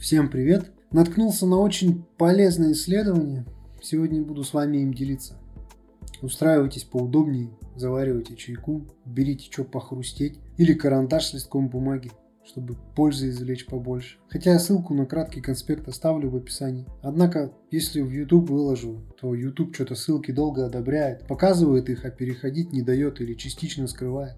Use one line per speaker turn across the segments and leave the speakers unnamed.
Всем привет! Наткнулся на очень полезное исследование. Сегодня буду с вами им делиться. Устраивайтесь поудобнее, заваривайте чайку, берите что похрустеть или карандаш с листком бумаги, чтобы пользы извлечь побольше. Хотя я ссылку на краткий конспект оставлю в описании. Однако, если в YouTube выложу, то YouTube что-то ссылки долго одобряет, показывает их, а переходить не дает или частично скрывает.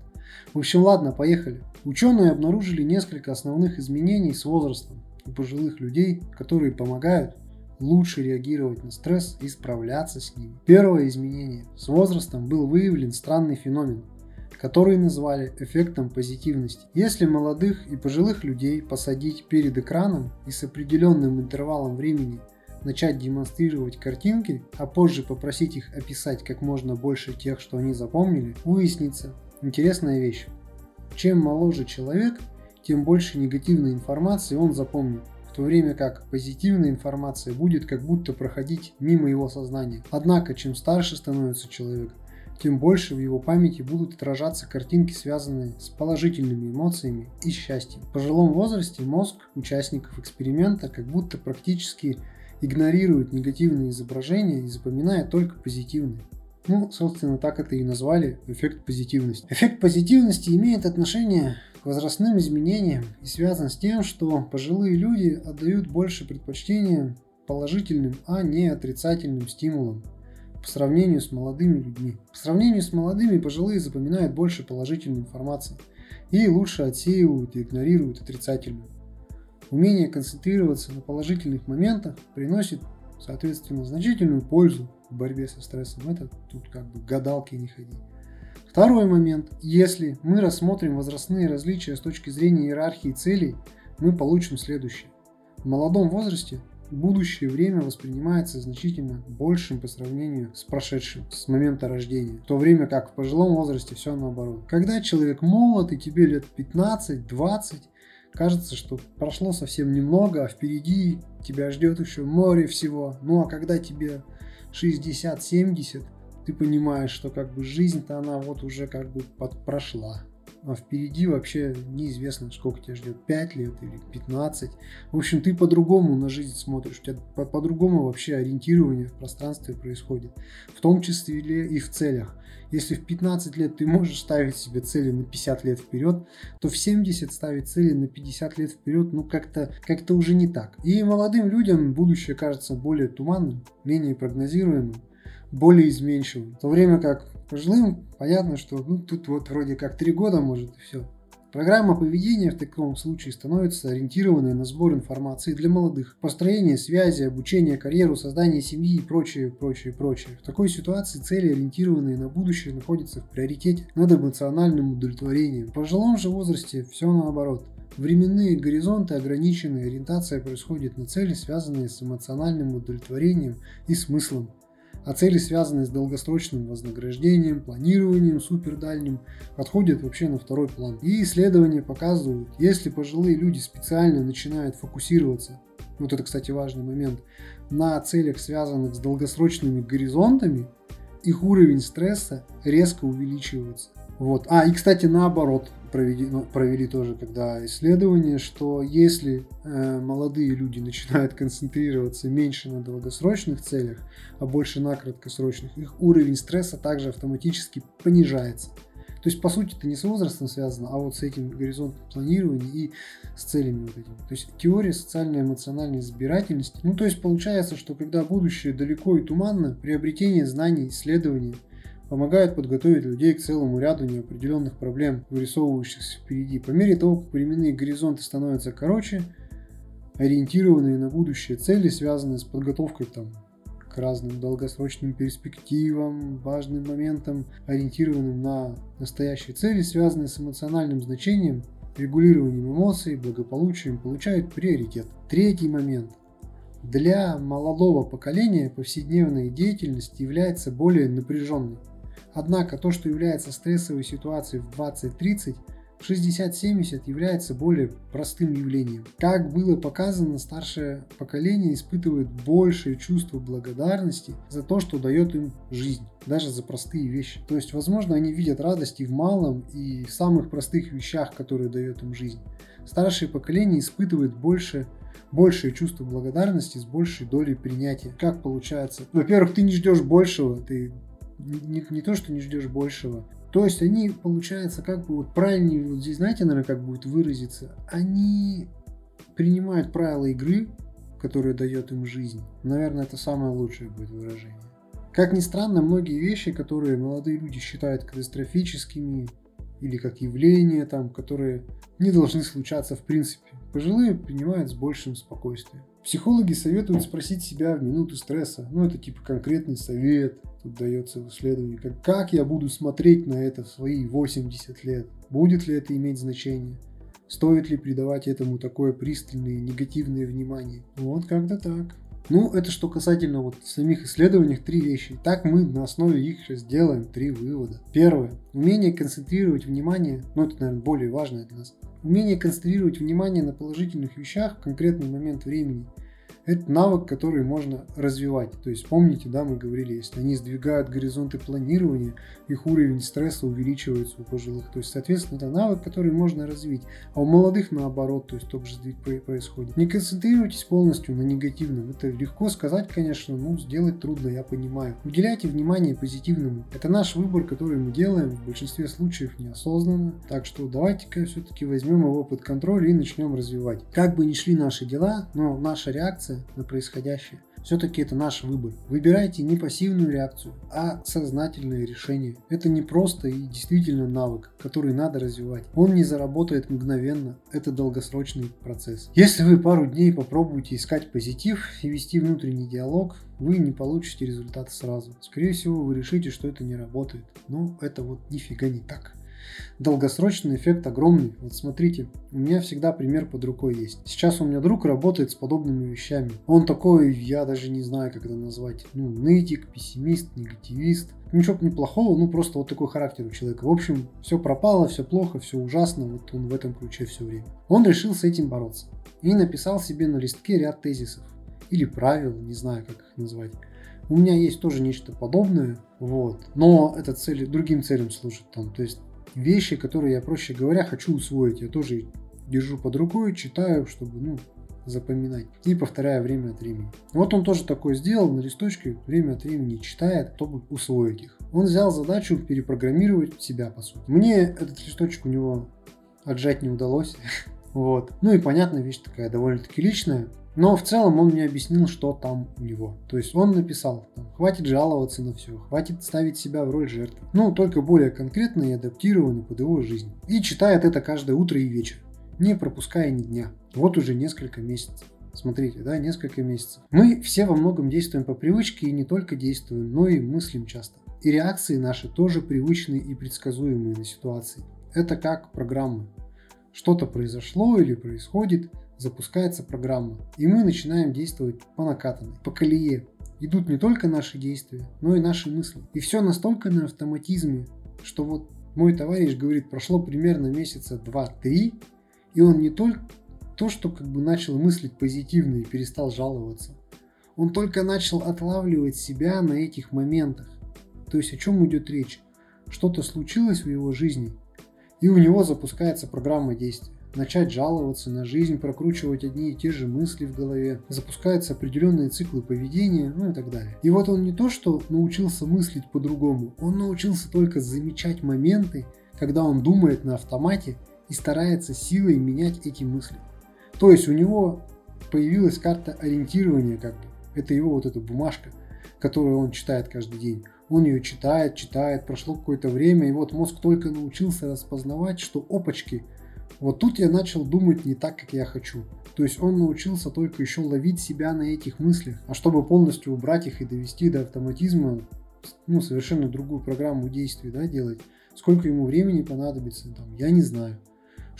В общем, ладно, поехали. Ученые обнаружили несколько основных изменений с возрастом у пожилых людей, которые помогают лучше реагировать на стресс и справляться с ним. Первое изменение. С возрастом был выявлен странный феномен, который назвали эффектом позитивности. Если молодых и пожилых людей посадить перед экраном и с определенным интервалом времени начать демонстрировать картинки, а позже попросить их описать как можно больше тех, что они запомнили, выяснится интересная вещь. Чем моложе человек, тем больше негативной информации он запомнит, в то время как позитивная информация будет как будто проходить мимо его сознания. Однако, чем старше становится человек, тем больше в его памяти будут отражаться картинки, связанные с положительными эмоциями и счастьем. В пожилом возрасте мозг участников эксперимента как будто практически игнорирует негативные изображения и запоминает только позитивные. Ну, собственно, так это и назвали эффект позитивности. Эффект позитивности имеет отношение возрастным изменениям и связан с тем, что пожилые люди отдают больше предпочтения положительным, а не отрицательным стимулам по сравнению с молодыми людьми. По сравнению с молодыми пожилые запоминают больше положительной информации и лучше отсеивают и игнорируют отрицательную. Умение концентрироваться на положительных моментах приносит, соответственно, значительную пользу в борьбе со стрессом. Это тут как бы гадалки не ходи. Второй момент. Если мы рассмотрим возрастные различия с точки зрения иерархии целей, мы получим следующее. В молодом возрасте будущее время воспринимается значительно большим по сравнению с прошедшим, с момента рождения. В то время как в пожилом возрасте все наоборот. Когда человек молод и тебе лет 15-20, кажется, что прошло совсем немного, а впереди тебя ждет еще море всего. Ну а когда тебе 60-70, ты понимаешь, что как бы жизнь-то она вот уже как бы под прошла. А впереди вообще неизвестно, сколько тебя ждет, 5 лет или 15. В общем, ты по-другому на жизнь смотришь, у тебя по-другому вообще ориентирование в пространстве происходит. В том числе и в целях. Если в 15 лет ты можешь ставить себе цели на 50 лет вперед, то в 70 ставить цели на 50 лет вперед, ну как-то как уже не так. И молодым людям будущее кажется более туманным, менее прогнозируемым более изменчивым. В то время как пожилым понятно, что ну, тут вот вроде как три года может и все. Программа поведения в таком случае становится ориентированной на сбор информации для молодых, построение связи, обучение, карьеру, создание семьи и прочее, прочее, прочее. В такой ситуации цели, ориентированные на будущее, находятся в приоритете над эмоциональным удовлетворением. В пожилом же возрасте все наоборот. Временные горизонты ограничены, ориентация происходит на цели, связанные с эмоциональным удовлетворением и смыслом а цели, связанные с долгосрочным вознаграждением, планированием супердальним, отходят вообще на второй план. И исследования показывают, если пожилые люди специально начинают фокусироваться, вот это, кстати, важный момент, на целях, связанных с долгосрочными горизонтами, их уровень стресса резко увеличивается. Вот. А, и, кстати, наоборот, провели, ну, провели тоже когда исследование, что если э, молодые люди начинают концентрироваться меньше на долгосрочных целях, а больше на краткосрочных, их уровень стресса также автоматически понижается. То есть, по сути, это не с возрастом связано, а вот с этим горизонтом планирования и с целями вот этими. То есть, теория социально-эмоциональной избирательности. Ну, то есть, получается, что когда будущее далеко и туманно, приобретение знаний, исследования – помогают подготовить людей к целому ряду неопределенных проблем, вырисовывающихся впереди. По мере того, как временные горизонты становятся короче, ориентированные на будущее цели, связанные с подготовкой там, к разным долгосрочным перспективам, важным моментам, ориентированным на настоящие цели, связанные с эмоциональным значением, регулированием эмоций, благополучием, получают приоритет. Третий момент. Для молодого поколения повседневная деятельность является более напряженной. Однако то, что является стрессовой ситуацией в 20-30, в 60-70 является более простым явлением. Как было показано, старшее поколение испытывает большее чувство благодарности за то, что дает им жизнь, даже за простые вещи. То есть, возможно, они видят радость и в малом, и в самых простых вещах, которые дает им жизнь. Старшее поколение испытывает больше большее чувство благодарности с большей долей принятия. Как получается? Во-первых, ты не ждешь большего, ты не, не то, что не ждешь большего. То есть они, получается, как бы вот правильнее, вот здесь знаете, наверное, как будет выразиться, они принимают правила игры, которые дает им жизнь. Наверное, это самое лучшее будет выражение. Как ни странно, многие вещи, которые молодые люди считают катастрофическими или как явления, там, которые не должны случаться в принципе, пожилые принимают с большим спокойствием. Психологи советуют спросить себя в минуту стресса. Ну, это типа конкретный совет, тут дается в исследовании. Как, как я буду смотреть на это в свои 80 лет? Будет ли это иметь значение? Стоит ли придавать этому такое пристальное негативное внимание? Вот как-то так. Ну, это что касательно вот самих исследований, три вещи. Так мы на основе их сейчас делаем три вывода. Первое. Умение концентрировать внимание, ну это, наверное, более важное для нас. Умение концентрировать внимание на положительных вещах в конкретный момент времени – это навык, который можно развивать. То есть помните, да, мы говорили, если они сдвигают горизонты планирования, их уровень стресса увеличивается у пожилых. То есть, соответственно, это навык, который можно развить. А у молодых наоборот, то есть тот же сдвиг происходит. Не концентрируйтесь полностью на негативном. Это легко сказать, конечно, но сделать трудно, я понимаю. Уделяйте внимание позитивному. Это наш выбор, который мы делаем в большинстве случаев неосознанно. Так что давайте-ка все-таки возьмем его под контроль и начнем развивать. Как бы ни шли наши дела, но наша реакция на происходящее. Все-таки это наш выбор. Выбирайте не пассивную реакцию, а сознательное решение. Это не просто и действительно навык, который надо развивать. Он не заработает мгновенно, это долгосрочный процесс. Если вы пару дней попробуете искать позитив и вести внутренний диалог, вы не получите результат сразу. Скорее всего, вы решите, что это не работает. Но это вот нифига не так долгосрочный эффект огромный. Вот смотрите, у меня всегда пример под рукой есть. Сейчас у меня друг работает с подобными вещами. Он такой, я даже не знаю, как это назвать. Ну, нытик, пессимист, негативист. Ничего неплохого, ну просто вот такой характер у человека. В общем, все пропало, все плохо, все ужасно. Вот он в этом ключе все время. Он решил с этим бороться. И написал себе на листке ряд тезисов. Или правил, не знаю, как их назвать. У меня есть тоже нечто подобное, вот. Но это цель, другим целям служит. Там, то есть вещи, которые я, проще говоря, хочу усвоить. Я тоже держу под рукой, читаю, чтобы, ну, запоминать. И повторяю время от времени. Вот он тоже такое сделал, на листочке время от времени читает, чтобы усвоить их. Он взял задачу перепрограммировать себя, по сути. Мне этот листочек у него отжать не удалось. Вот. Ну и понятно, вещь такая довольно-таки личная. Но в целом он мне объяснил, что там у него. То есть он написал, хватит жаловаться на все, хватит ставить себя в роль жертвы. Ну, только более конкретно и адаптированно под его жизнь. И читает это каждое утро и вечер, не пропуская ни дня. Вот уже несколько месяцев. Смотрите, да, несколько месяцев. Мы все во многом действуем по привычке и не только действуем, но и мыслим часто. И реакции наши тоже привычные и предсказуемые на ситуации. Это как программы. Что-то произошло или происходит, запускается программа, и мы начинаем действовать по накатанной, по колее. Идут не только наши действия, но и наши мысли. И все настолько на автоматизме, что вот мой товарищ говорит, прошло примерно месяца 2-3, и он не только то, что как бы начал мыслить позитивно и перестал жаловаться, он только начал отлавливать себя на этих моментах. То есть о чем идет речь? Что-то случилось в его жизни, и у него запускается программа действия начать жаловаться на жизнь, прокручивать одни и те же мысли в голове, запускаются определенные циклы поведения, ну и так далее. И вот он не то, что научился мыслить по-другому, он научился только замечать моменты, когда он думает на автомате и старается силой менять эти мысли. То есть у него появилась карта ориентирования как бы. Это его вот эта бумажка, которую он читает каждый день. Он ее читает, читает, прошло какое-то время, и вот мозг только научился распознавать, что опачки – вот тут я начал думать не так, как я хочу. То есть он научился только еще ловить себя на этих мыслях. А чтобы полностью убрать их и довести до автоматизма, ну, совершенно другую программу действий, да, делать, сколько ему времени понадобится, там, я не знаю.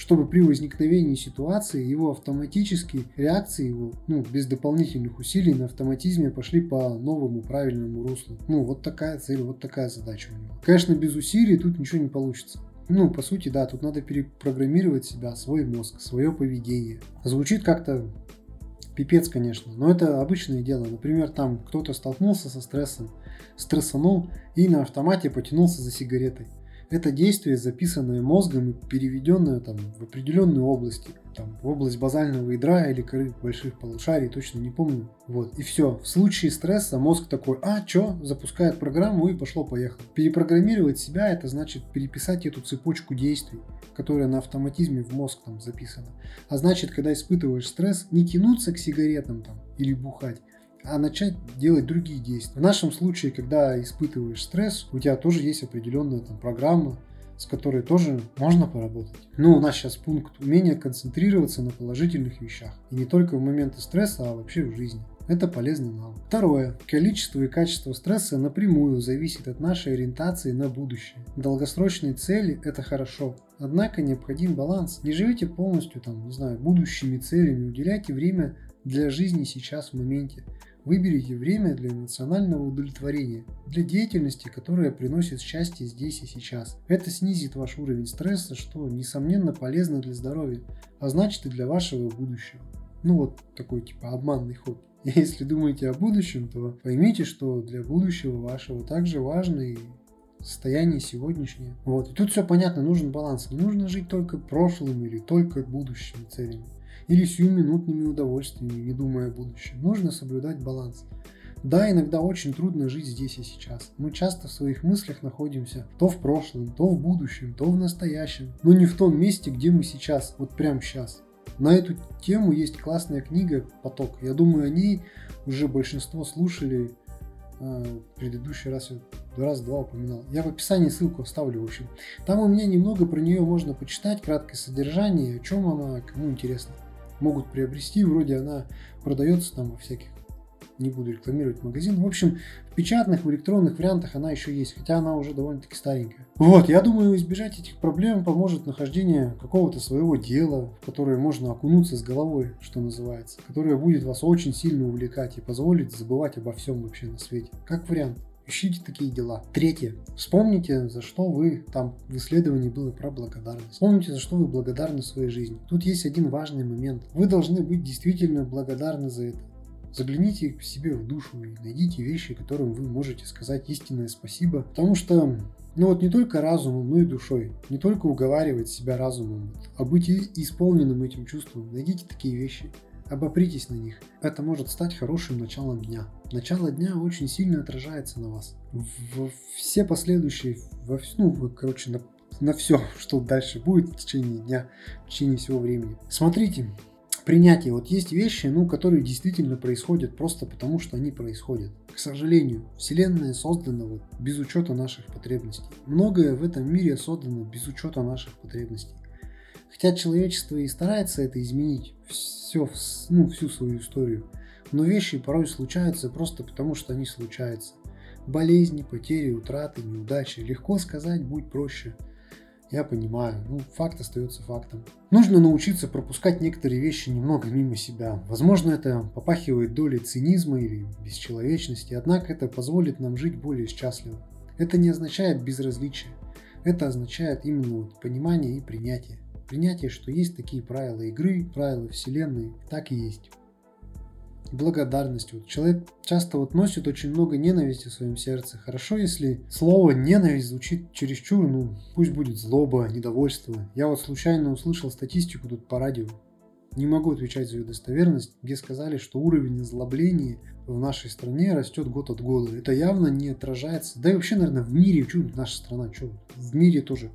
Чтобы при возникновении ситуации его автоматические реакции его, ну, без дополнительных усилий на автоматизме пошли по новому правильному руслу. Ну, вот такая цель, вот такая задача у него. Конечно, без усилий тут ничего не получится. Ну, по сути, да, тут надо перепрограммировать себя, свой мозг, свое поведение. Звучит как-то пипец, конечно, но это обычное дело. Например, там кто-то столкнулся со стрессом, стрессанул и на автомате потянулся за сигаретой. Это действие, записанное мозгом и переведенное там, в определенные области. Там, в область базального ядра или коры больших полушарий, точно не помню. Вот, и все. В случае стресса мозг такой, а, чё, запускает программу и пошло-поехало. Перепрограммировать себя, это значит переписать эту цепочку действий, которая на автоматизме в мозг там записана. А значит, когда испытываешь стресс, не тянуться к сигаретам там или бухать, а начать делать другие действия. В нашем случае, когда испытываешь стресс, у тебя тоже есть определенная там программа, с которой тоже можно поработать. Но у нас сейчас пункт умения концентрироваться на положительных вещах. И не только в моменты стресса, а вообще в жизни. Это полезный навык. Второе. Количество и качество стресса напрямую зависит от нашей ориентации на будущее. Долгосрочные цели – это хорошо. Однако необходим баланс. Не живите полностью, там, не знаю, будущими целями, уделяйте время для жизни сейчас в моменте. Выберите время для эмоционального удовлетворения, для деятельности, которая приносит счастье здесь и сейчас. Это снизит ваш уровень стресса, что, несомненно, полезно для здоровья, а значит и для вашего будущего. Ну вот такой типа обманный ход. Если думаете о будущем, то поймите, что для будущего вашего также важно и состояние сегодняшнее. Вот. И тут все понятно, нужен баланс. Не нужно жить только прошлым или только будущими целями или сиюминутными удовольствиями, не думая о будущем. Нужно соблюдать баланс. Да, иногда очень трудно жить здесь и сейчас. Мы часто в своих мыслях находимся то в прошлом, то в будущем, то в настоящем, но не в том месте, где мы сейчас, вот прямо сейчас. На эту тему есть классная книга «Поток». Я думаю, о ней уже большинство слушали э, предыдущий раз, раз-два упоминал. Я в описании ссылку оставлю, в общем. Там у меня немного про нее можно почитать, краткое содержание, о чем она, кому интересно могут приобрести. Вроде она продается там во всяких, не буду рекламировать магазин. В общем, в печатных, в электронных вариантах она еще есть, хотя она уже довольно-таки старенькая. Вот, я думаю, избежать этих проблем поможет нахождение какого-то своего дела, в которое можно окунуться с головой, что называется, которое будет вас очень сильно увлекать и позволит забывать обо всем вообще на свете. Как вариант. Ищите такие дела. Третье. Вспомните, за что вы там в исследовании было про благодарность. Вспомните, за что вы благодарны в своей жизни. Тут есть один важный момент. Вы должны быть действительно благодарны за это. Загляните к себе в душу и найдите вещи, которым вы можете сказать истинное спасибо. Потому что ну вот не только разумом, но и душой. Не только уговаривать себя разумом, а быть исполненным этим чувством. Найдите такие вещи. Обопритесь на них. Это может стать хорошим началом дня. Начало дня очень сильно отражается на вас. В все последующие, во, ну, короче, на, на все, что дальше будет в течение дня, в течение всего времени. Смотрите, принятие. Вот есть вещи, ну, которые действительно происходят просто потому, что они происходят. К сожалению, Вселенная создана вот без учета наших потребностей. Многое в этом мире создано без учета наших потребностей. Хотя человечество и старается это изменить все, ну, всю свою историю. Но вещи порой случаются просто потому, что они случаются. Болезни, потери, утраты, неудачи. Легко сказать, будь проще. Я понимаю, ну факт остается фактом. Нужно научиться пропускать некоторые вещи немного мимо себя. Возможно, это попахивает долей цинизма или бесчеловечности, однако это позволит нам жить более счастливо. Это не означает безразличие. Это означает именно вот понимание и принятие. Принятие, что есть такие правила игры, правила вселенной, так и есть. Благодарность. Вот человек часто вот носит очень много ненависти в своем сердце. Хорошо, если слово ненависть звучит чересчур, ну пусть будет злоба, недовольство. Я вот случайно услышал статистику тут по радио. Не могу отвечать за ее достоверность, где сказали, что уровень озлобления в нашей стране растет год от года. Это явно не отражается. Да и вообще, наверное, в мире, что наша страна, что в мире тоже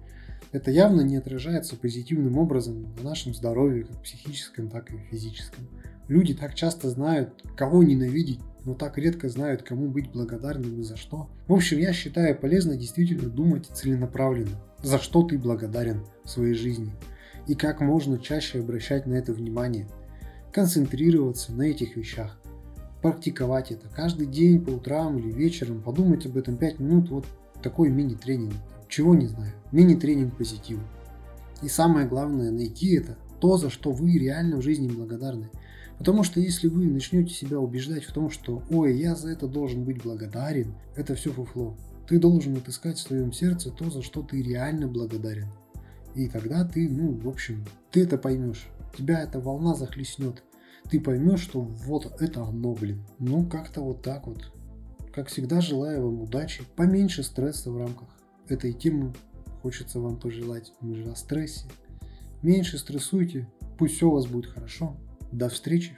это явно не отражается позитивным образом на нашем здоровье, как психическом, так и физическом. Люди так часто знают, кого ненавидеть, но так редко знают, кому быть благодарным и за что. В общем, я считаю полезно действительно думать целенаправленно, за что ты благодарен в своей жизни, и как можно чаще обращать на это внимание, концентрироваться на этих вещах, практиковать это каждый день по утрам или вечером, подумать об этом 5 минут, вот такой мини-тренинг. Чего не знаю. Мини-тренинг позитива. И самое главное, найти это, то, за что вы реально в жизни благодарны. Потому что если вы начнете себя убеждать в том, что «Ой, я за это должен быть благодарен», это все фуфло. Ты должен отыскать в своем сердце то, за что ты реально благодарен. И тогда ты, ну, в общем, ты это поймешь. Тебя эта волна захлестнет. Ты поймешь, что вот это оно, блин. Ну, как-то вот так вот. Как всегда, желаю вам удачи, поменьше стресса в рамках этой темы хочется вам пожелать. Мы же о стрессе. Меньше стрессуйте, пусть все у вас будет хорошо. До встречи!